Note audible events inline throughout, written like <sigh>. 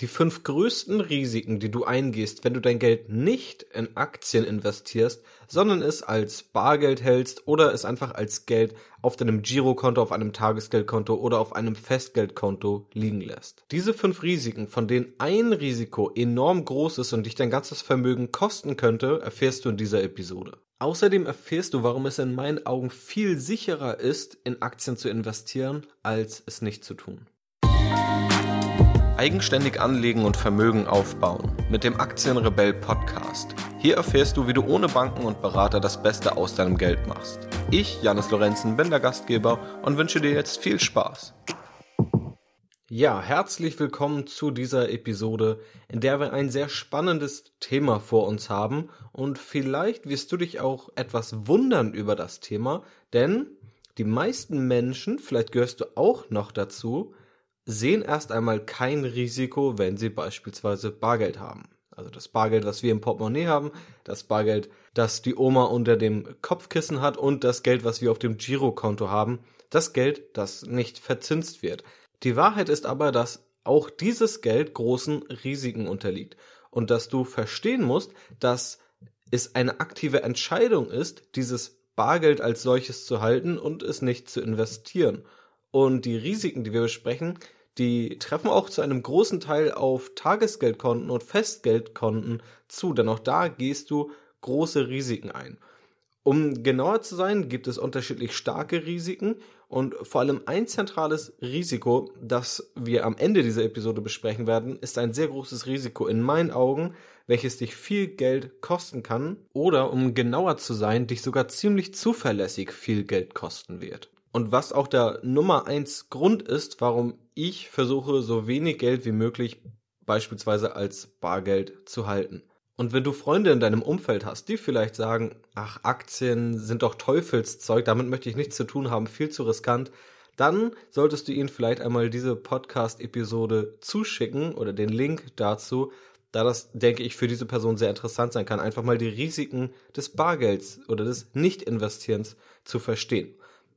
Die fünf größten Risiken, die du eingehst, wenn du dein Geld nicht in Aktien investierst, sondern es als Bargeld hältst oder es einfach als Geld auf deinem Girokonto, auf einem Tagesgeldkonto oder auf einem Festgeldkonto liegen lässt. Diese fünf Risiken, von denen ein Risiko enorm groß ist und dich dein ganzes Vermögen kosten könnte, erfährst du in dieser Episode. Außerdem erfährst du, warum es in meinen Augen viel sicherer ist, in Aktien zu investieren, als es nicht zu tun. Eigenständig anlegen und Vermögen aufbauen mit dem Aktienrebell Podcast. Hier erfährst du, wie du ohne Banken und Berater das Beste aus deinem Geld machst. Ich, Janis Lorenzen, bin der Gastgeber und wünsche dir jetzt viel Spaß. Ja, herzlich willkommen zu dieser Episode, in der wir ein sehr spannendes Thema vor uns haben und vielleicht wirst du dich auch etwas wundern über das Thema, denn die meisten Menschen, vielleicht gehörst du auch noch dazu, sehen erst einmal kein Risiko, wenn sie beispielsweise Bargeld haben. Also das Bargeld, was wir im Portemonnaie haben, das Bargeld, das die Oma unter dem Kopfkissen hat und das Geld, was wir auf dem Girokonto haben, das Geld, das nicht verzinst wird. Die Wahrheit ist aber, dass auch dieses Geld großen Risiken unterliegt und dass du verstehen musst, dass es eine aktive Entscheidung ist, dieses Bargeld als solches zu halten und es nicht zu investieren. Und die Risiken, die wir besprechen, die treffen auch zu einem großen Teil auf Tagesgeldkonten und Festgeldkonten zu, denn auch da gehst du große Risiken ein. Um genauer zu sein, gibt es unterschiedlich starke Risiken und vor allem ein zentrales Risiko, das wir am Ende dieser Episode besprechen werden, ist ein sehr großes Risiko in meinen Augen, welches dich viel Geld kosten kann oder, um genauer zu sein, dich sogar ziemlich zuverlässig viel Geld kosten wird und was auch der Nummer eins Grund ist, warum ich versuche, so wenig Geld wie möglich beispielsweise als Bargeld zu halten. Und wenn du Freunde in deinem Umfeld hast, die vielleicht sagen, ach, Aktien sind doch Teufelszeug, damit möchte ich nichts zu tun haben, viel zu riskant, dann solltest du ihnen vielleicht einmal diese Podcast-Episode zuschicken oder den Link dazu, da das, denke ich, für diese Person sehr interessant sein kann, einfach mal die Risiken des Bargelds oder des Nicht-Investierens zu verstehen.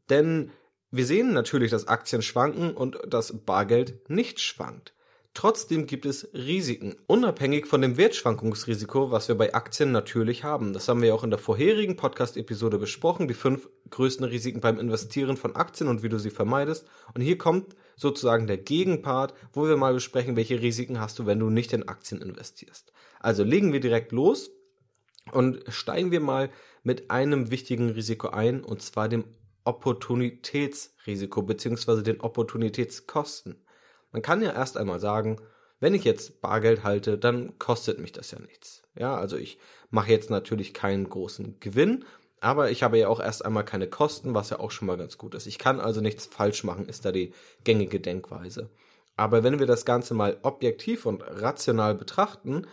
Denn wir sehen natürlich, dass Aktien schwanken und das Bargeld nicht schwankt. Trotzdem gibt es Risiken, unabhängig von dem Wertschwankungsrisiko, was wir bei Aktien natürlich haben. Das haben wir auch in der vorherigen Podcast-Episode besprochen, die fünf größten Risiken beim Investieren von Aktien und wie du sie vermeidest. Und hier kommt sozusagen der Gegenpart, wo wir mal besprechen, welche Risiken hast du, wenn du nicht in Aktien investierst. Also legen wir direkt los und steigen wir mal mit einem wichtigen Risiko ein, und zwar dem Opportunitätsrisiko beziehungsweise den Opportunitätskosten. Man kann ja erst einmal sagen, wenn ich jetzt Bargeld halte, dann kostet mich das ja nichts. Ja, also ich mache jetzt natürlich keinen großen Gewinn, aber ich habe ja auch erst einmal keine Kosten, was ja auch schon mal ganz gut ist. Ich kann also nichts falsch machen, ist da die gängige Denkweise. Aber wenn wir das Ganze mal objektiv und rational betrachten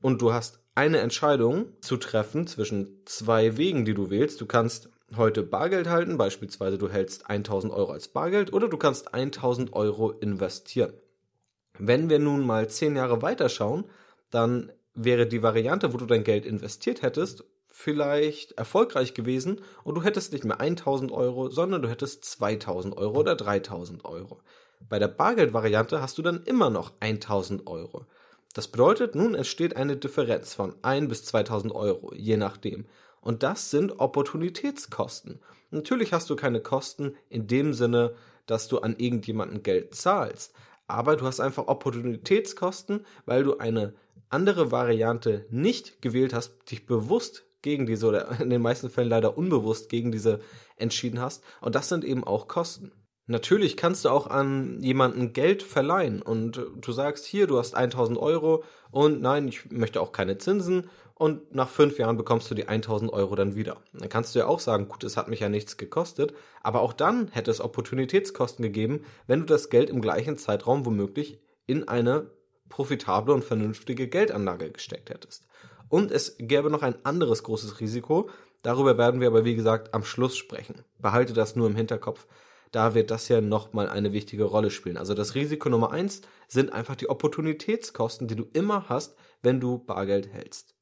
und du hast eine Entscheidung zu treffen zwischen zwei Wegen, die du wählst, du kannst heute Bargeld halten, beispielsweise du hältst 1000 Euro als Bargeld oder du kannst 1000 Euro investieren. Wenn wir nun mal 10 Jahre weiterschauen, dann wäre die Variante, wo du dein Geld investiert hättest, vielleicht erfolgreich gewesen und du hättest nicht mehr 1000 Euro, sondern du hättest 2000 Euro oder 3000 Euro. Bei der Bargeldvariante hast du dann immer noch 1000 Euro. Das bedeutet, nun entsteht eine Differenz von 1 bis 2000 Euro, je nachdem. Und das sind Opportunitätskosten. Natürlich hast du keine Kosten in dem Sinne, dass du an irgendjemanden Geld zahlst. Aber du hast einfach Opportunitätskosten, weil du eine andere Variante nicht gewählt hast, dich bewusst gegen diese oder <laughs> in den meisten Fällen leider unbewusst gegen diese entschieden hast. Und das sind eben auch Kosten. Natürlich kannst du auch an jemanden Geld verleihen und du sagst hier, du hast 1000 Euro und nein, ich möchte auch keine Zinsen und nach fünf Jahren bekommst du die 1000 Euro dann wieder. Dann kannst du ja auch sagen, gut, es hat mich ja nichts gekostet, aber auch dann hätte es Opportunitätskosten gegeben, wenn du das Geld im gleichen Zeitraum womöglich in eine profitable und vernünftige Geldanlage gesteckt hättest. Und es gäbe noch ein anderes großes Risiko, darüber werden wir aber wie gesagt am Schluss sprechen. Behalte das nur im Hinterkopf. Da wird das ja nochmal eine wichtige Rolle spielen. Also das Risiko Nummer eins sind einfach die Opportunitätskosten, die du immer hast, wenn du Bargeld hältst.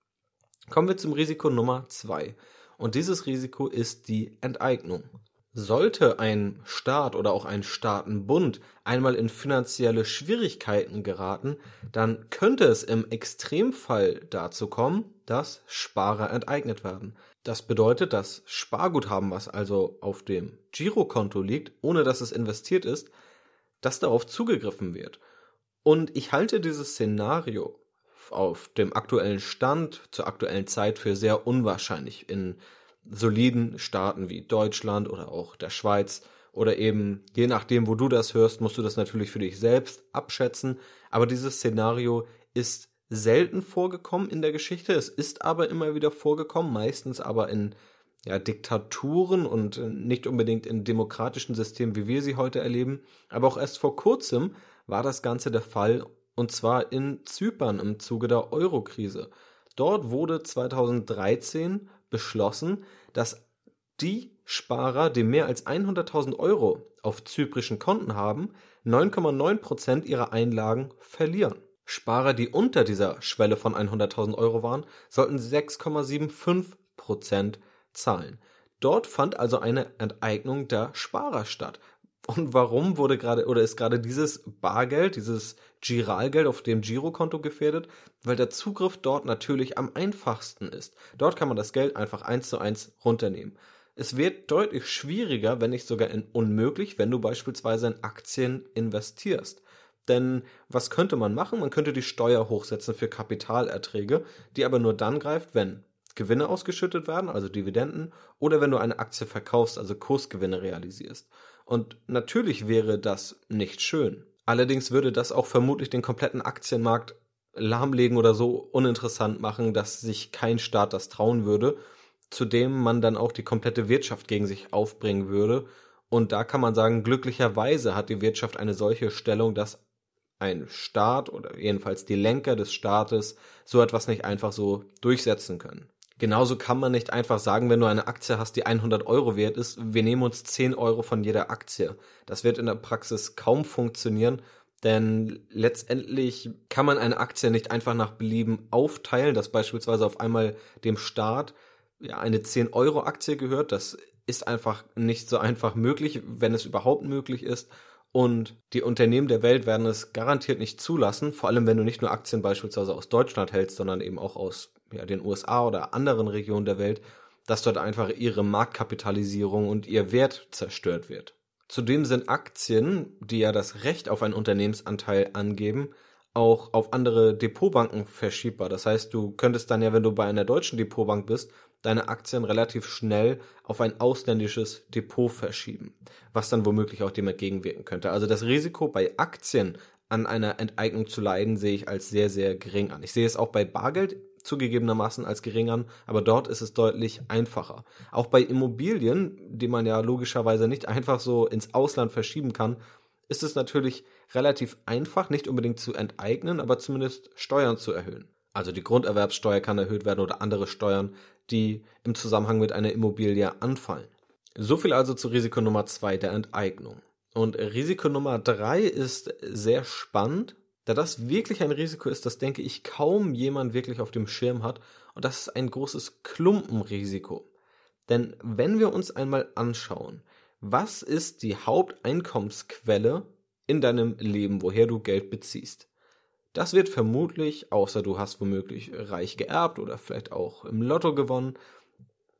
Kommen wir zum Risiko Nummer zwei. Und dieses Risiko ist die Enteignung. Sollte ein Staat oder auch ein Staatenbund einmal in finanzielle Schwierigkeiten geraten, dann könnte es im Extremfall dazu kommen, dass Sparer enteignet werden. Das bedeutet, dass Sparguthaben, was also auf dem Girokonto liegt, ohne dass es investiert ist, dass darauf zugegriffen wird. Und ich halte dieses Szenario auf dem aktuellen Stand zur aktuellen Zeit für sehr unwahrscheinlich in soliden Staaten wie Deutschland oder auch der Schweiz oder eben, je nachdem, wo du das hörst, musst du das natürlich für dich selbst abschätzen. Aber dieses Szenario ist selten vorgekommen in der Geschichte. Es ist aber immer wieder vorgekommen, meistens aber in ja, Diktaturen und nicht unbedingt in demokratischen Systemen, wie wir sie heute erleben. Aber auch erst vor kurzem war das Ganze der Fall, und zwar in Zypern im Zuge der Eurokrise. Dort wurde 2013 beschlossen, dass die Sparer, die mehr als 100.000 Euro auf zyprischen Konten haben, 9,9 Prozent ihrer Einlagen verlieren. Sparer, die unter dieser Schwelle von 100.000 Euro waren, sollten 6,75 Prozent zahlen. Dort fand also eine Enteignung der Sparer statt. Und warum wurde gerade oder ist gerade dieses Bargeld, dieses Giralgeld auf dem Girokonto gefährdet? Weil der Zugriff dort natürlich am einfachsten ist. Dort kann man das Geld einfach eins zu eins runternehmen. Es wird deutlich schwieriger, wenn nicht sogar unmöglich, wenn du beispielsweise in Aktien investierst. Denn was könnte man machen? Man könnte die Steuer hochsetzen für Kapitalerträge, die aber nur dann greift, wenn Gewinne ausgeschüttet werden, also Dividenden, oder wenn du eine Aktie verkaufst, also Kursgewinne realisierst. Und natürlich wäre das nicht schön. Allerdings würde das auch vermutlich den kompletten Aktienmarkt lahmlegen oder so uninteressant machen, dass sich kein Staat das trauen würde, zudem man dann auch die komplette Wirtschaft gegen sich aufbringen würde. Und da kann man sagen, glücklicherweise hat die Wirtschaft eine solche Stellung, dass ein Staat oder jedenfalls die Lenker des Staates so etwas nicht einfach so durchsetzen können. Genauso kann man nicht einfach sagen, wenn du eine Aktie hast, die 100 Euro wert ist, wir nehmen uns 10 Euro von jeder Aktie. Das wird in der Praxis kaum funktionieren, denn letztendlich kann man eine Aktie nicht einfach nach Belieben aufteilen, dass beispielsweise auf einmal dem Staat ja, eine 10 Euro Aktie gehört. Das ist einfach nicht so einfach möglich, wenn es überhaupt möglich ist. Und die Unternehmen der Welt werden es garantiert nicht zulassen, vor allem wenn du nicht nur Aktien beispielsweise aus Deutschland hältst, sondern eben auch aus ja, den USA oder anderen Regionen der Welt, dass dort einfach ihre Marktkapitalisierung und ihr Wert zerstört wird. Zudem sind Aktien, die ja das Recht auf einen Unternehmensanteil angeben, auch auf andere Depotbanken verschiebbar. Das heißt, du könntest dann ja, wenn du bei einer deutschen Depotbank bist, deine Aktien relativ schnell auf ein ausländisches Depot verschieben, was dann womöglich auch dem entgegenwirken könnte. Also das Risiko bei Aktien an einer Enteignung zu leiden, sehe ich als sehr, sehr gering an. Ich sehe es auch bei Bargeld zugegebenermaßen als gering an, aber dort ist es deutlich einfacher. Auch bei Immobilien, die man ja logischerweise nicht einfach so ins Ausland verschieben kann, ist es natürlich relativ einfach, nicht unbedingt zu enteignen, aber zumindest Steuern zu erhöhen. Also die Grunderwerbssteuer kann erhöht werden oder andere Steuern, die im Zusammenhang mit einer Immobilie anfallen. So viel also zu Risiko Nummer zwei der Enteignung. Und Risiko Nummer drei ist sehr spannend, da das wirklich ein Risiko ist, das denke ich kaum jemand wirklich auf dem Schirm hat. Und das ist ein großes Klumpenrisiko. Denn wenn wir uns einmal anschauen, was ist die Haupteinkommensquelle in deinem Leben, woher du Geld beziehst? Das wird vermutlich, außer du hast womöglich reich geerbt oder vielleicht auch im Lotto gewonnen,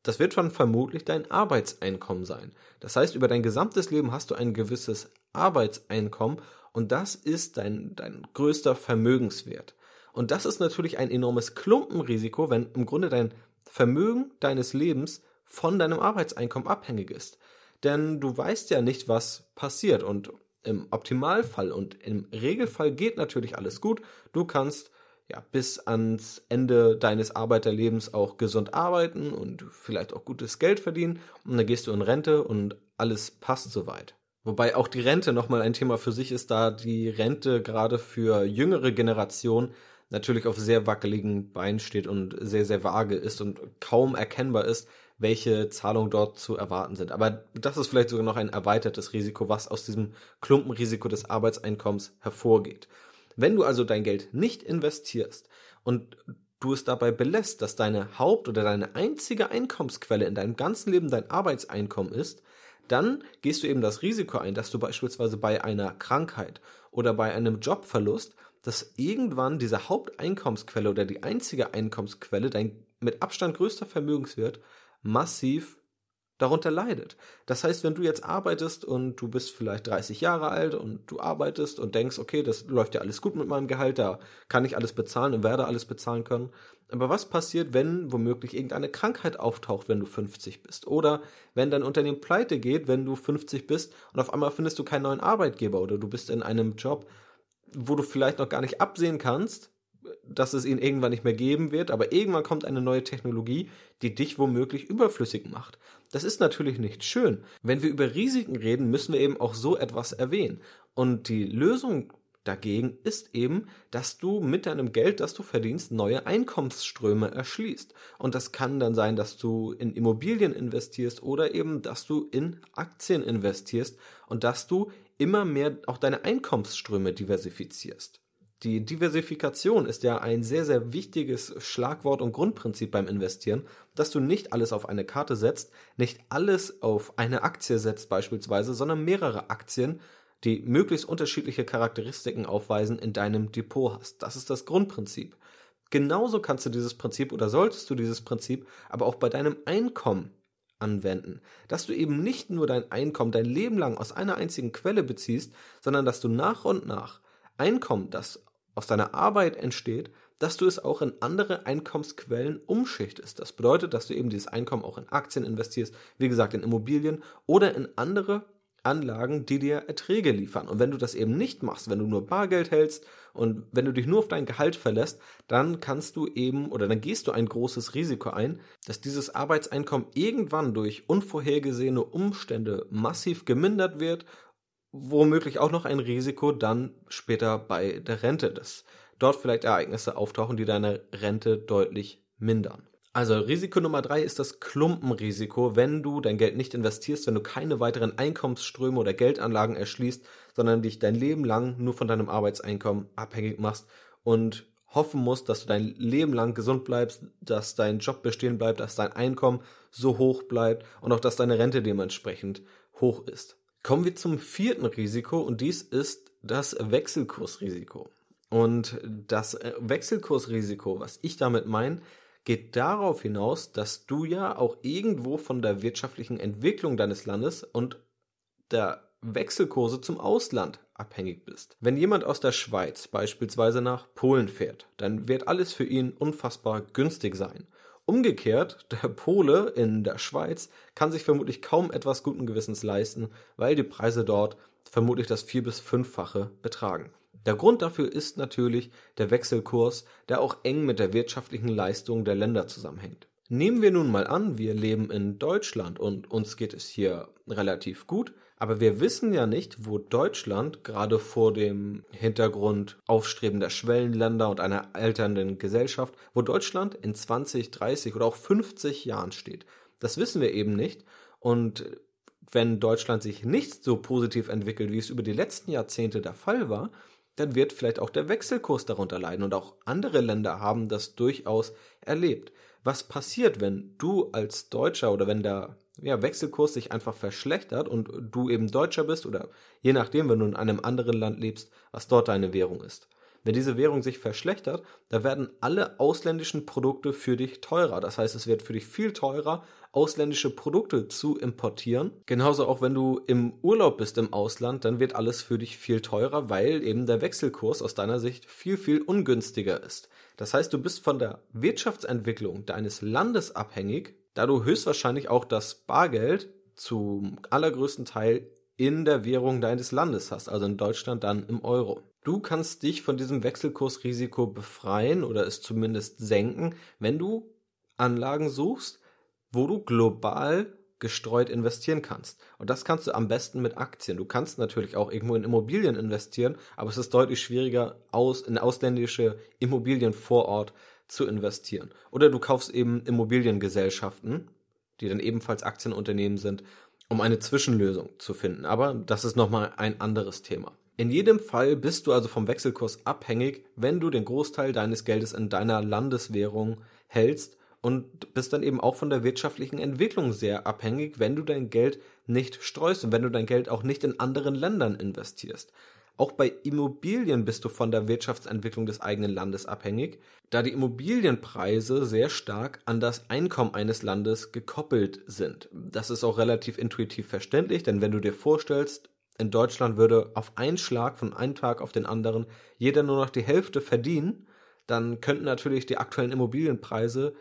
das wird dann vermutlich dein Arbeitseinkommen sein. Das heißt, über dein gesamtes Leben hast du ein gewisses Arbeitseinkommen und das ist dein, dein größter Vermögenswert. Und das ist natürlich ein enormes Klumpenrisiko, wenn im Grunde dein Vermögen deines Lebens von deinem Arbeitseinkommen abhängig ist. Denn du weißt ja nicht, was passiert. Und im Optimalfall und im Regelfall geht natürlich alles gut. Du kannst ja bis ans Ende deines Arbeiterlebens auch gesund arbeiten und vielleicht auch gutes Geld verdienen und dann gehst du in Rente und alles passt soweit. Wobei auch die Rente nochmal ein Thema für sich ist, da die Rente gerade für jüngere Generationen natürlich auf sehr wackeligen Beinen steht und sehr, sehr vage ist und kaum erkennbar ist, welche Zahlungen dort zu erwarten sind. Aber das ist vielleicht sogar noch ein erweitertes Risiko, was aus diesem Klumpenrisiko des Arbeitseinkommens hervorgeht. Wenn du also dein Geld nicht investierst und du es dabei belässt, dass deine Haupt- oder deine einzige Einkommensquelle in deinem ganzen Leben dein Arbeitseinkommen ist, dann gehst du eben das Risiko ein, dass du beispielsweise bei einer Krankheit oder bei einem Jobverlust, dass irgendwann diese Haupteinkommensquelle oder die einzige Einkommensquelle, dein mit Abstand größter Vermögenswert, massiv darunter leidet. Das heißt, wenn du jetzt arbeitest und du bist vielleicht 30 Jahre alt und du arbeitest und denkst, okay, das läuft ja alles gut mit meinem Gehalt, da kann ich alles bezahlen und werde alles bezahlen können. Aber was passiert, wenn womöglich irgendeine Krankheit auftaucht, wenn du 50 bist? Oder wenn dein Unternehmen pleite geht, wenn du 50 bist und auf einmal findest du keinen neuen Arbeitgeber oder du bist in einem Job, wo du vielleicht noch gar nicht absehen kannst, dass es ihn irgendwann nicht mehr geben wird, aber irgendwann kommt eine neue Technologie, die dich womöglich überflüssig macht. Das ist natürlich nicht schön. Wenn wir über Risiken reden, müssen wir eben auch so etwas erwähnen. Und die Lösung dagegen ist eben, dass du mit deinem Geld, das du verdienst, neue Einkommensströme erschließt. Und das kann dann sein, dass du in Immobilien investierst oder eben, dass du in Aktien investierst und dass du immer mehr auch deine Einkommensströme diversifizierst. Die Diversifikation ist ja ein sehr, sehr wichtiges Schlagwort und Grundprinzip beim Investieren, dass du nicht alles auf eine Karte setzt, nicht alles auf eine Aktie setzt beispielsweise, sondern mehrere Aktien, die möglichst unterschiedliche Charakteristiken aufweisen, in deinem Depot hast. Das ist das Grundprinzip. Genauso kannst du dieses Prinzip oder solltest du dieses Prinzip aber auch bei deinem Einkommen anwenden. Dass du eben nicht nur dein Einkommen dein Leben lang aus einer einzigen Quelle beziehst, sondern dass du nach und nach Einkommen, das aus deiner Arbeit entsteht, dass du es auch in andere Einkommensquellen umschichtest. Das bedeutet, dass du eben dieses Einkommen auch in Aktien investierst, wie gesagt in Immobilien oder in andere Anlagen, die dir Erträge liefern. Und wenn du das eben nicht machst, wenn du nur Bargeld hältst und wenn du dich nur auf dein Gehalt verlässt, dann kannst du eben oder dann gehst du ein großes Risiko ein, dass dieses Arbeitseinkommen irgendwann durch unvorhergesehene Umstände massiv gemindert wird womöglich auch noch ein Risiko dann später bei der Rente, dass dort vielleicht Ereignisse auftauchen, die deine Rente deutlich mindern. Also Risiko Nummer drei ist das Klumpenrisiko, wenn du dein Geld nicht investierst, wenn du keine weiteren Einkommensströme oder Geldanlagen erschließt, sondern dich dein Leben lang nur von deinem Arbeitseinkommen abhängig machst und hoffen musst, dass du dein Leben lang gesund bleibst, dass dein Job bestehen bleibt, dass dein Einkommen so hoch bleibt und auch dass deine Rente dementsprechend hoch ist. Kommen wir zum vierten Risiko und dies ist das Wechselkursrisiko. Und das äh, Wechselkursrisiko, was ich damit meine, geht darauf hinaus, dass du ja auch irgendwo von der wirtschaftlichen Entwicklung deines Landes und der Wechselkurse zum Ausland abhängig bist. Wenn jemand aus der Schweiz beispielsweise nach Polen fährt, dann wird alles für ihn unfassbar günstig sein. Umgekehrt, der Pole in der Schweiz kann sich vermutlich kaum etwas guten Gewissens leisten, weil die Preise dort vermutlich das vier- bis fünffache betragen. Der Grund dafür ist natürlich der Wechselkurs, der auch eng mit der wirtschaftlichen Leistung der Länder zusammenhängt. Nehmen wir nun mal an, wir leben in Deutschland und uns geht es hier relativ gut, aber wir wissen ja nicht, wo Deutschland gerade vor dem Hintergrund aufstrebender Schwellenländer und einer alternden Gesellschaft, wo Deutschland in 20, 30 oder auch 50 Jahren steht. Das wissen wir eben nicht und wenn Deutschland sich nicht so positiv entwickelt, wie es über die letzten Jahrzehnte der Fall war, dann wird vielleicht auch der Wechselkurs darunter leiden und auch andere Länder haben das durchaus erlebt. Was passiert, wenn du als Deutscher oder wenn der ja, Wechselkurs sich einfach verschlechtert und du eben Deutscher bist oder je nachdem, wenn du in einem anderen Land lebst, was dort deine Währung ist? Wenn diese Währung sich verschlechtert, da werden alle ausländischen Produkte für dich teurer. Das heißt, es wird für dich viel teurer, ausländische Produkte zu importieren. Genauso auch wenn du im Urlaub bist im Ausland, dann wird alles für dich viel teurer, weil eben der Wechselkurs aus deiner Sicht viel, viel ungünstiger ist. Das heißt, du bist von der Wirtschaftsentwicklung deines Landes abhängig, da du höchstwahrscheinlich auch das Bargeld zum allergrößten Teil in der Währung deines Landes hast, also in Deutschland dann im Euro. Du kannst dich von diesem Wechselkursrisiko befreien oder es zumindest senken, wenn du Anlagen suchst, wo du global gestreut investieren kannst. Und das kannst du am besten mit Aktien. Du kannst natürlich auch irgendwo in Immobilien investieren, aber es ist deutlich schwieriger, aus, in ausländische Immobilien vor Ort zu investieren. Oder du kaufst eben Immobiliengesellschaften, die dann ebenfalls Aktienunternehmen sind, um eine Zwischenlösung zu finden. Aber das ist nochmal ein anderes Thema. In jedem Fall bist du also vom Wechselkurs abhängig, wenn du den Großteil deines Geldes in deiner Landeswährung hältst und bist dann eben auch von der wirtschaftlichen Entwicklung sehr abhängig, wenn du dein Geld nicht streust und wenn du dein Geld auch nicht in anderen Ländern investierst. Auch bei Immobilien bist du von der Wirtschaftsentwicklung des eigenen Landes abhängig, da die Immobilienpreise sehr stark an das Einkommen eines Landes gekoppelt sind. Das ist auch relativ intuitiv verständlich, denn wenn du dir vorstellst, in Deutschland würde auf einen Schlag von einem Tag auf den anderen jeder nur noch die Hälfte verdienen, dann könnten natürlich die aktuellen Immobilienpreise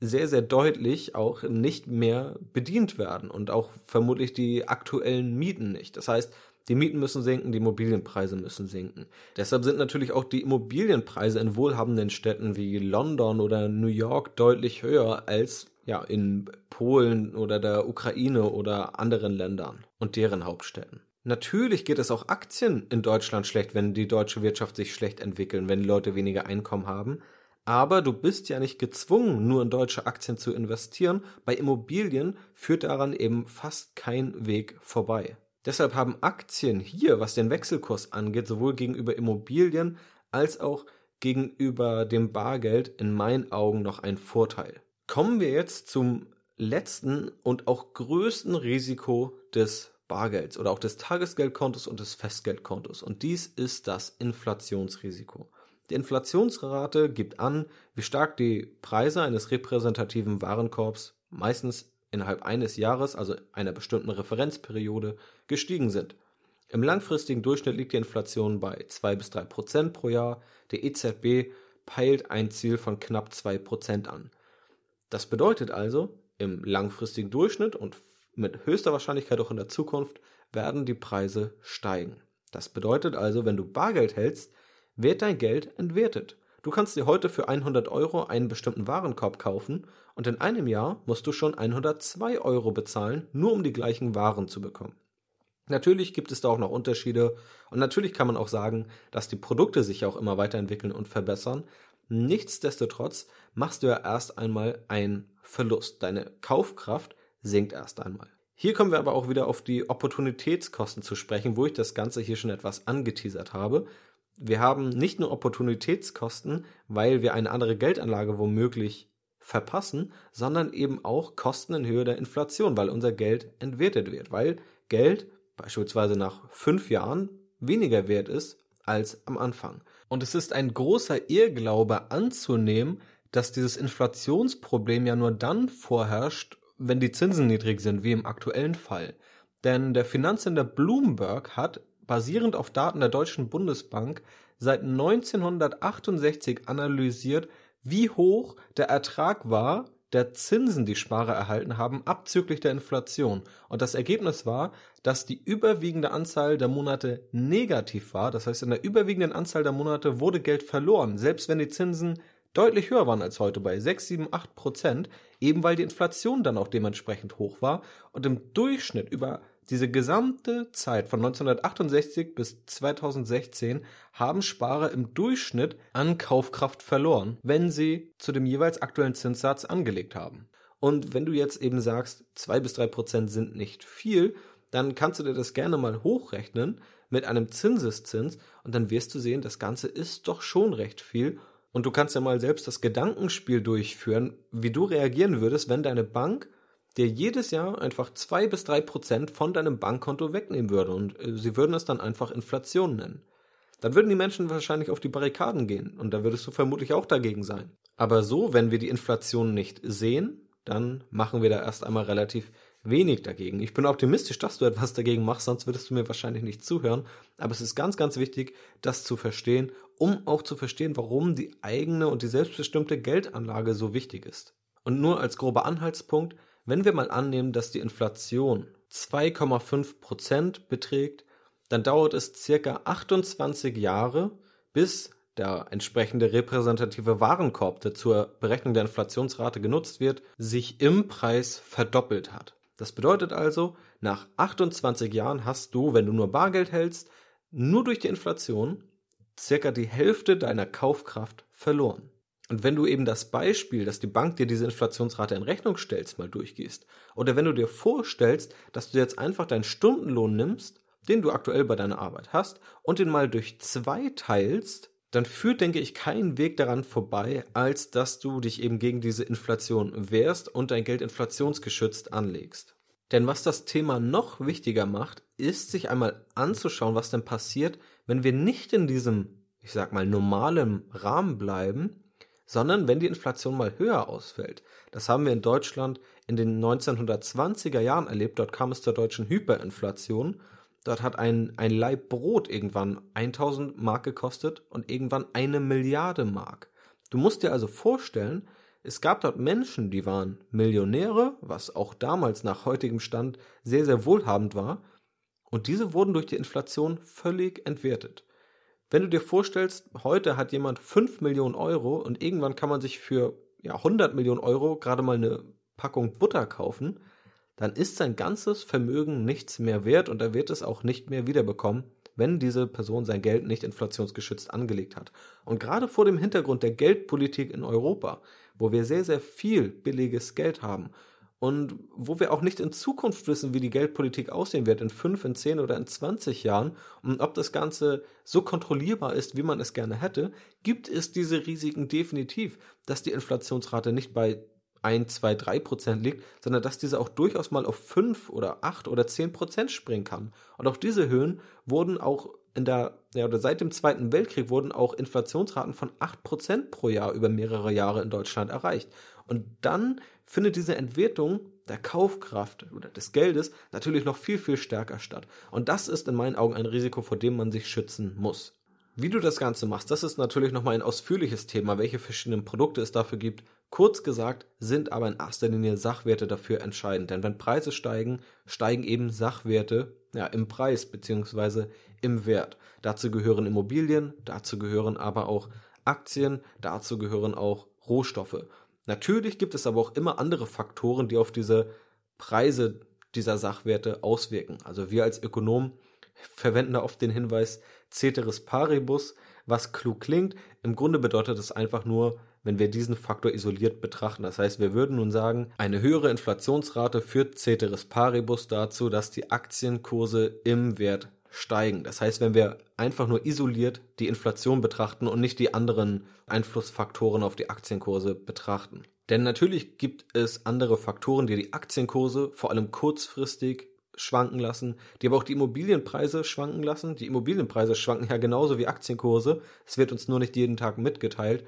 sehr, sehr deutlich auch nicht mehr bedient werden und auch vermutlich die aktuellen Mieten nicht. Das heißt, die Mieten müssen sinken, die Immobilienpreise müssen sinken. Deshalb sind natürlich auch die Immobilienpreise in wohlhabenden Städten wie London oder New York deutlich höher als ja in Polen oder der Ukraine oder anderen Ländern und deren Hauptstädten. Natürlich geht es auch Aktien in Deutschland schlecht, wenn die deutsche Wirtschaft sich schlecht entwickeln, wenn Leute weniger Einkommen haben. Aber du bist ja nicht gezwungen, nur in deutsche Aktien zu investieren. Bei Immobilien führt daran eben fast kein Weg vorbei. Deshalb haben Aktien hier, was den Wechselkurs angeht, sowohl gegenüber Immobilien als auch gegenüber dem Bargeld in meinen Augen noch einen Vorteil. Kommen wir jetzt zum letzten und auch größten Risiko des Bargelds oder auch des Tagesgeldkontos und des Festgeldkontos. Und dies ist das Inflationsrisiko. Die Inflationsrate gibt an, wie stark die Preise eines repräsentativen Warenkorbs meistens innerhalb eines Jahres, also einer bestimmten Referenzperiode, gestiegen sind. Im langfristigen Durchschnitt liegt die Inflation bei 2 bis 3 Prozent pro Jahr. Der EZB peilt ein Ziel von knapp 2 Prozent an. Das bedeutet also, im langfristigen Durchschnitt und mit höchster Wahrscheinlichkeit auch in der Zukunft werden die Preise steigen. Das bedeutet also, wenn du Bargeld hältst, wird dein Geld entwertet. Du kannst dir heute für 100 Euro einen bestimmten Warenkorb kaufen und in einem Jahr musst du schon 102 Euro bezahlen, nur um die gleichen Waren zu bekommen. Natürlich gibt es da auch noch Unterschiede und natürlich kann man auch sagen, dass die Produkte sich auch immer weiterentwickeln und verbessern. Nichtsdestotrotz machst du ja erst einmal einen Verlust. Deine Kaufkraft sinkt erst einmal. Hier kommen wir aber auch wieder auf die Opportunitätskosten zu sprechen, wo ich das Ganze hier schon etwas angeteasert habe wir haben nicht nur Opportunitätskosten, weil wir eine andere Geldanlage womöglich verpassen, sondern eben auch Kosten in Höhe der Inflation, weil unser Geld entwertet wird, weil Geld beispielsweise nach fünf Jahren weniger wert ist als am Anfang. Und es ist ein großer Irrglaube anzunehmen, dass dieses Inflationsproblem ja nur dann vorherrscht, wenn die Zinsen niedrig sind, wie im aktuellen Fall. Denn der Finanzsender Bloomberg hat basierend auf Daten der Deutschen Bundesbank seit 1968 analysiert, wie hoch der Ertrag war der Zinsen, die Sparer erhalten haben, abzüglich der Inflation. Und das Ergebnis war, dass die überwiegende Anzahl der Monate negativ war. Das heißt, in der überwiegenden Anzahl der Monate wurde Geld verloren, selbst wenn die Zinsen deutlich höher waren als heute bei 6, 7, 8 Prozent, eben weil die Inflation dann auch dementsprechend hoch war und im Durchschnitt über diese gesamte Zeit von 1968 bis 2016 haben Sparer im Durchschnitt an Kaufkraft verloren, wenn sie zu dem jeweils aktuellen Zinssatz angelegt haben. Und wenn du jetzt eben sagst, zwei bis drei Prozent sind nicht viel, dann kannst du dir das gerne mal hochrechnen mit einem Zinseszins und dann wirst du sehen, das Ganze ist doch schon recht viel. Und du kannst ja mal selbst das Gedankenspiel durchführen, wie du reagieren würdest, wenn deine Bank der jedes Jahr einfach zwei bis drei Prozent von deinem Bankkonto wegnehmen würde und äh, sie würden es dann einfach Inflation nennen. Dann würden die Menschen wahrscheinlich auf die Barrikaden gehen und da würdest du vermutlich auch dagegen sein. Aber so, wenn wir die Inflation nicht sehen, dann machen wir da erst einmal relativ wenig dagegen. Ich bin optimistisch, dass du etwas dagegen machst, sonst würdest du mir wahrscheinlich nicht zuhören. Aber es ist ganz, ganz wichtig, das zu verstehen, um auch zu verstehen, warum die eigene und die selbstbestimmte Geldanlage so wichtig ist. Und nur als grober Anhaltspunkt, wenn wir mal annehmen, dass die Inflation 2,5 Prozent beträgt, dann dauert es circa 28 Jahre, bis der entsprechende repräsentative Warenkorb, der zur Berechnung der Inflationsrate genutzt wird, sich im Preis verdoppelt hat. Das bedeutet also, nach 28 Jahren hast du, wenn du nur Bargeld hältst, nur durch die Inflation circa die Hälfte deiner Kaufkraft verloren. Und wenn du eben das Beispiel, dass die Bank dir diese Inflationsrate in Rechnung stellst, mal durchgehst, oder wenn du dir vorstellst, dass du jetzt einfach deinen Stundenlohn nimmst, den du aktuell bei deiner Arbeit hast, und den mal durch zwei teilst, dann führt, denke ich, kein Weg daran vorbei, als dass du dich eben gegen diese Inflation wehrst und dein Geld inflationsgeschützt anlegst. Denn was das Thema noch wichtiger macht, ist sich einmal anzuschauen, was denn passiert, wenn wir nicht in diesem, ich sag mal, normalen Rahmen bleiben, sondern wenn die Inflation mal höher ausfällt. Das haben wir in Deutschland in den 1920er Jahren erlebt. Dort kam es zur deutschen Hyperinflation. Dort hat ein, ein Laib Brot irgendwann 1000 Mark gekostet und irgendwann eine Milliarde Mark. Du musst dir also vorstellen, es gab dort Menschen, die waren Millionäre, was auch damals nach heutigem Stand sehr, sehr wohlhabend war, und diese wurden durch die Inflation völlig entwertet. Wenn du dir vorstellst, heute hat jemand 5 Millionen Euro und irgendwann kann man sich für ja, 100 Millionen Euro gerade mal eine Packung Butter kaufen, dann ist sein ganzes Vermögen nichts mehr wert und er wird es auch nicht mehr wiederbekommen, wenn diese Person sein Geld nicht inflationsgeschützt angelegt hat. Und gerade vor dem Hintergrund der Geldpolitik in Europa, wo wir sehr, sehr viel billiges Geld haben und wo wir auch nicht in Zukunft wissen, wie die Geldpolitik aussehen wird, in fünf, in zehn oder in zwanzig Jahren und ob das Ganze so kontrollierbar ist, wie man es gerne hätte, gibt es diese Risiken definitiv, dass die Inflationsrate nicht bei 1, 2, 3 Prozent liegt, sondern dass diese auch durchaus mal auf 5 oder 8 oder 10 Prozent springen kann. Und auch diese Höhen wurden auch in der, ja, oder seit dem Zweiten Weltkrieg wurden auch Inflationsraten von 8 Prozent pro Jahr über mehrere Jahre in Deutschland erreicht. Und dann findet diese Entwertung der Kaufkraft oder des Geldes natürlich noch viel, viel stärker statt. Und das ist in meinen Augen ein Risiko, vor dem man sich schützen muss. Wie du das Ganze machst, das ist natürlich nochmal ein ausführliches Thema, welche verschiedenen Produkte es dafür gibt. Kurz gesagt sind aber in erster Linie Sachwerte dafür entscheidend, denn wenn Preise steigen, steigen eben Sachwerte ja, im Preis bzw. im Wert. Dazu gehören Immobilien, dazu gehören aber auch Aktien, dazu gehören auch Rohstoffe. Natürlich gibt es aber auch immer andere Faktoren, die auf diese Preise dieser Sachwerte auswirken. Also wir als Ökonomen verwenden da oft den Hinweis Ceteris Paribus, was klug klingt. Im Grunde bedeutet es einfach nur, wenn wir diesen Faktor isoliert betrachten. Das heißt, wir würden nun sagen, eine höhere Inflationsrate führt Ceteris Paribus dazu, dass die Aktienkurse im Wert steigen. Das heißt, wenn wir einfach nur isoliert die Inflation betrachten und nicht die anderen Einflussfaktoren auf die Aktienkurse betrachten. Denn natürlich gibt es andere Faktoren, die die Aktienkurse vor allem kurzfristig schwanken lassen, die aber auch die Immobilienpreise schwanken lassen. Die Immobilienpreise schwanken ja genauso wie Aktienkurse. Es wird uns nur nicht jeden Tag mitgeteilt.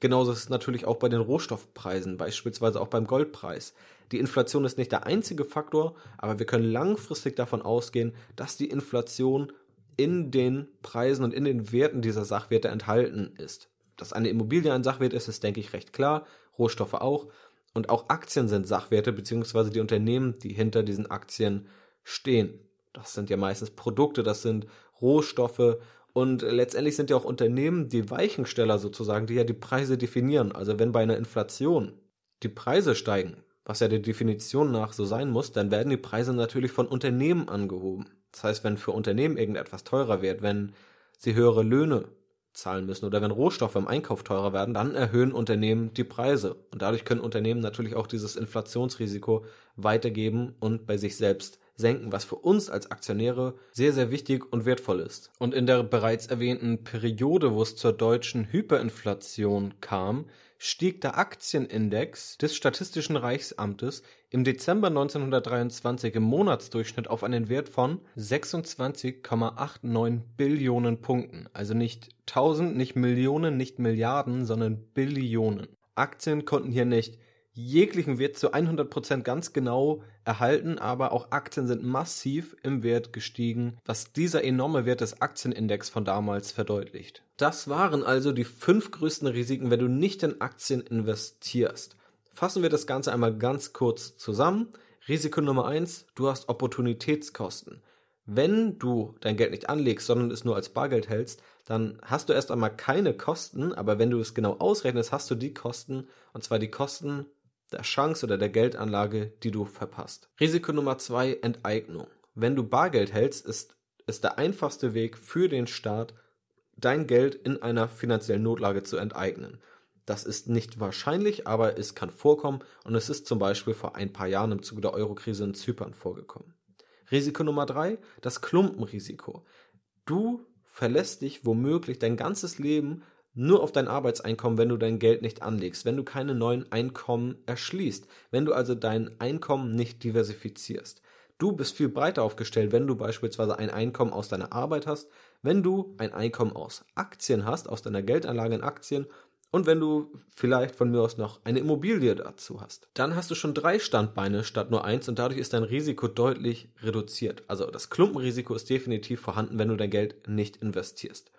Genauso ist es natürlich auch bei den Rohstoffpreisen, beispielsweise auch beim Goldpreis. Die Inflation ist nicht der einzige Faktor, aber wir können langfristig davon ausgehen, dass die Inflation in den Preisen und in den Werten dieser Sachwerte enthalten ist. Dass eine Immobilie ein Sachwert ist, ist, denke ich, recht klar. Rohstoffe auch. Und auch Aktien sind Sachwerte, beziehungsweise die Unternehmen, die hinter diesen Aktien stehen. Das sind ja meistens Produkte, das sind Rohstoffe und letztendlich sind ja auch Unternehmen die Weichensteller sozusagen, die ja die Preise definieren. Also wenn bei einer Inflation die Preise steigen, was ja der Definition nach so sein muss, dann werden die Preise natürlich von Unternehmen angehoben. Das heißt, wenn für Unternehmen irgendetwas teurer wird, wenn sie höhere Löhne zahlen müssen oder wenn Rohstoffe im Einkauf teurer werden, dann erhöhen Unternehmen die Preise. Und dadurch können Unternehmen natürlich auch dieses Inflationsrisiko weitergeben und bei sich selbst senken, was für uns als Aktionäre sehr, sehr wichtig und wertvoll ist. Und in der bereits erwähnten Periode, wo es zur deutschen Hyperinflation kam, stieg der Aktienindex des Statistischen Reichsamtes im Dezember 1923 im Monatsdurchschnitt auf einen Wert von 26,89 Billionen Punkten. Also nicht 1000, nicht Millionen, nicht Milliarden, sondern Billionen. Aktien konnten hier nicht jeglichen Wert zu 100% ganz genau erhalten, aber auch Aktien sind massiv im Wert gestiegen, was dieser enorme Wert des Aktienindex von damals verdeutlicht. Das waren also die fünf größten Risiken, wenn du nicht in Aktien investierst. Fassen wir das Ganze einmal ganz kurz zusammen. Risiko Nummer eins: du hast Opportunitätskosten. Wenn du dein Geld nicht anlegst, sondern es nur als Bargeld hältst, dann hast du erst einmal keine Kosten, aber wenn du es genau ausrechnest, hast du die Kosten, und zwar die Kosten der Chance oder der Geldanlage, die du verpasst. Risiko Nummer zwei, Enteignung. Wenn du Bargeld hältst, ist es der einfachste Weg für den Staat, dein Geld in einer finanziellen Notlage zu enteignen. Das ist nicht wahrscheinlich, aber es kann vorkommen und es ist zum Beispiel vor ein paar Jahren im Zuge der Eurokrise in Zypern vorgekommen. Risiko Nummer drei, das Klumpenrisiko. Du verlässt dich womöglich dein ganzes Leben nur auf dein Arbeitseinkommen, wenn du dein Geld nicht anlegst, wenn du keine neuen Einkommen erschließt, wenn du also dein Einkommen nicht diversifizierst. Du bist viel breiter aufgestellt, wenn du beispielsweise ein Einkommen aus deiner Arbeit hast, wenn du ein Einkommen aus Aktien hast, aus deiner Geldanlage in Aktien und wenn du vielleicht von mir aus noch eine Immobilie dazu hast. Dann hast du schon drei Standbeine statt nur eins und dadurch ist dein Risiko deutlich reduziert. Also das Klumpenrisiko ist definitiv vorhanden, wenn du dein Geld nicht investierst.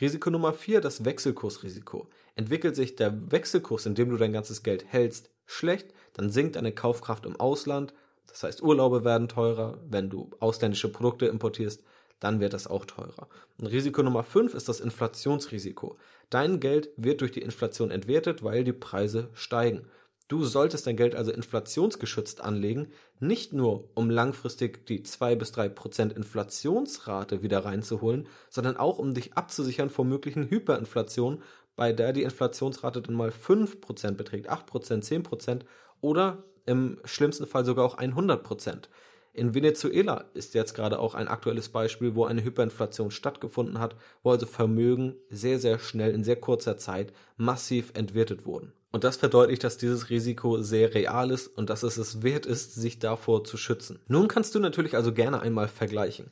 Risiko Nummer vier, das Wechselkursrisiko. Entwickelt sich der Wechselkurs, in dem du dein ganzes Geld hältst, schlecht, dann sinkt deine Kaufkraft im Ausland. Das heißt, Urlaube werden teurer. Wenn du ausländische Produkte importierst, dann wird das auch teurer. Und Risiko Nummer fünf ist das Inflationsrisiko. Dein Geld wird durch die Inflation entwertet, weil die Preise steigen. Du solltest dein Geld also inflationsgeschützt anlegen, nicht nur um langfristig die 2 bis 3 Prozent Inflationsrate wieder reinzuholen, sondern auch um dich abzusichern vor möglichen Hyperinflation, bei der die Inflationsrate dann mal 5 Prozent beträgt, 8 Prozent, 10 Prozent oder im schlimmsten Fall sogar auch 100 Prozent. In Venezuela ist jetzt gerade auch ein aktuelles Beispiel, wo eine Hyperinflation stattgefunden hat, wo also Vermögen sehr, sehr schnell in sehr kurzer Zeit massiv entwertet wurden. Und das verdeutlicht, dass dieses Risiko sehr real ist und dass es es wert ist, sich davor zu schützen. Nun kannst du natürlich also gerne einmal vergleichen.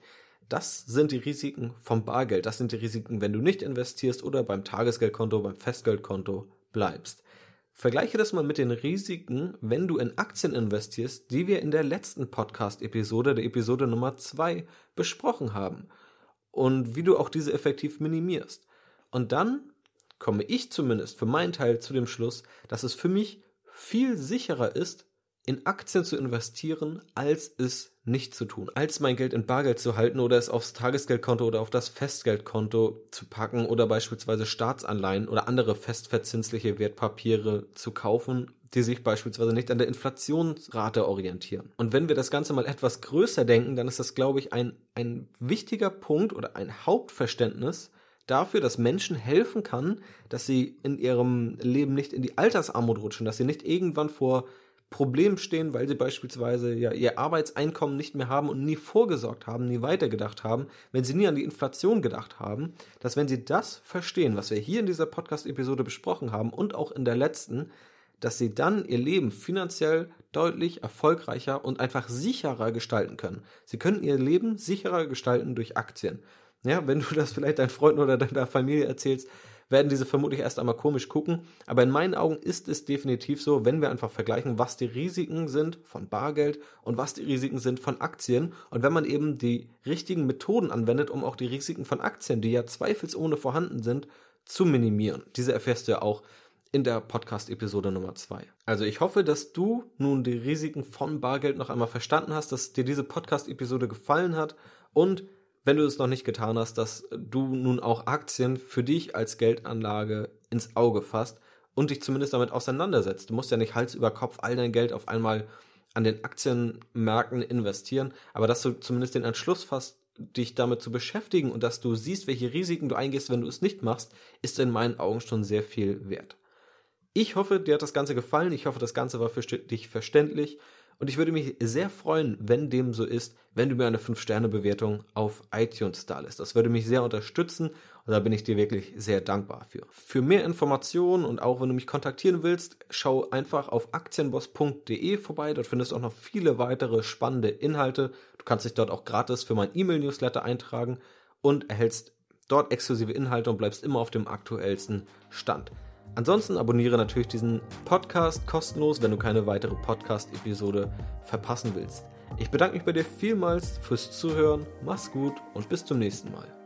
Das sind die Risiken vom Bargeld. Das sind die Risiken, wenn du nicht investierst oder beim Tagesgeldkonto, beim Festgeldkonto bleibst. Vergleiche das mal mit den Risiken, wenn du in Aktien investierst, die wir in der letzten Podcast-Episode, der Episode Nummer 2, besprochen haben. Und wie du auch diese effektiv minimierst. Und dann komme ich zumindest für meinen Teil zu dem Schluss, dass es für mich viel sicherer ist, in Aktien zu investieren, als es nicht zu tun, als mein Geld in Bargeld zu halten oder es aufs Tagesgeldkonto oder auf das Festgeldkonto zu packen oder beispielsweise Staatsanleihen oder andere festverzinsliche Wertpapiere zu kaufen, die sich beispielsweise nicht an der Inflationsrate orientieren. Und wenn wir das Ganze mal etwas größer denken, dann ist das, glaube ich, ein, ein wichtiger Punkt oder ein Hauptverständnis, dafür, dass Menschen helfen kann, dass sie in ihrem Leben nicht in die Altersarmut rutschen, dass sie nicht irgendwann vor Problemen stehen, weil sie beispielsweise ja ihr Arbeitseinkommen nicht mehr haben und nie vorgesorgt haben, nie weitergedacht haben, wenn sie nie an die Inflation gedacht haben, dass wenn sie das verstehen, was wir hier in dieser Podcast-Episode besprochen haben und auch in der letzten, dass sie dann ihr Leben finanziell deutlich erfolgreicher und einfach sicherer gestalten können. Sie können ihr Leben sicherer gestalten durch Aktien. Ja, wenn du das vielleicht deinen Freunden oder deiner Familie erzählst, werden diese vermutlich erst einmal komisch gucken. Aber in meinen Augen ist es definitiv so, wenn wir einfach vergleichen, was die Risiken sind von Bargeld und was die Risiken sind von Aktien. Und wenn man eben die richtigen Methoden anwendet, um auch die Risiken von Aktien, die ja zweifelsohne vorhanden sind, zu minimieren. Diese erfährst du ja auch in der Podcast-Episode Nummer 2. Also ich hoffe, dass du nun die Risiken von Bargeld noch einmal verstanden hast, dass dir diese Podcast-Episode gefallen hat und wenn du es noch nicht getan hast, dass du nun auch Aktien für dich als Geldanlage ins Auge fasst und dich zumindest damit auseinandersetzt. Du musst ja nicht Hals über Kopf all dein Geld auf einmal an den Aktienmärkten investieren, aber dass du zumindest den Entschluss fasst, dich damit zu beschäftigen und dass du siehst, welche Risiken du eingehst, wenn du es nicht machst, ist in meinen Augen schon sehr viel wert. Ich hoffe, dir hat das Ganze gefallen. Ich hoffe, das Ganze war für dich verständlich. Und ich würde mich sehr freuen, wenn dem so ist, wenn du mir eine 5-Sterne-Bewertung auf iTunes da lässt. Das würde mich sehr unterstützen und da bin ich dir wirklich sehr dankbar für. Für mehr Informationen und auch wenn du mich kontaktieren willst, schau einfach auf aktienboss.de vorbei. Dort findest du auch noch viele weitere spannende Inhalte. Du kannst dich dort auch gratis für mein E-Mail-Newsletter eintragen und erhältst dort exklusive Inhalte und bleibst immer auf dem aktuellsten Stand. Ansonsten abonniere natürlich diesen Podcast kostenlos, wenn du keine weitere Podcast-Episode verpassen willst. Ich bedanke mich bei dir vielmals fürs Zuhören, mach's gut und bis zum nächsten Mal.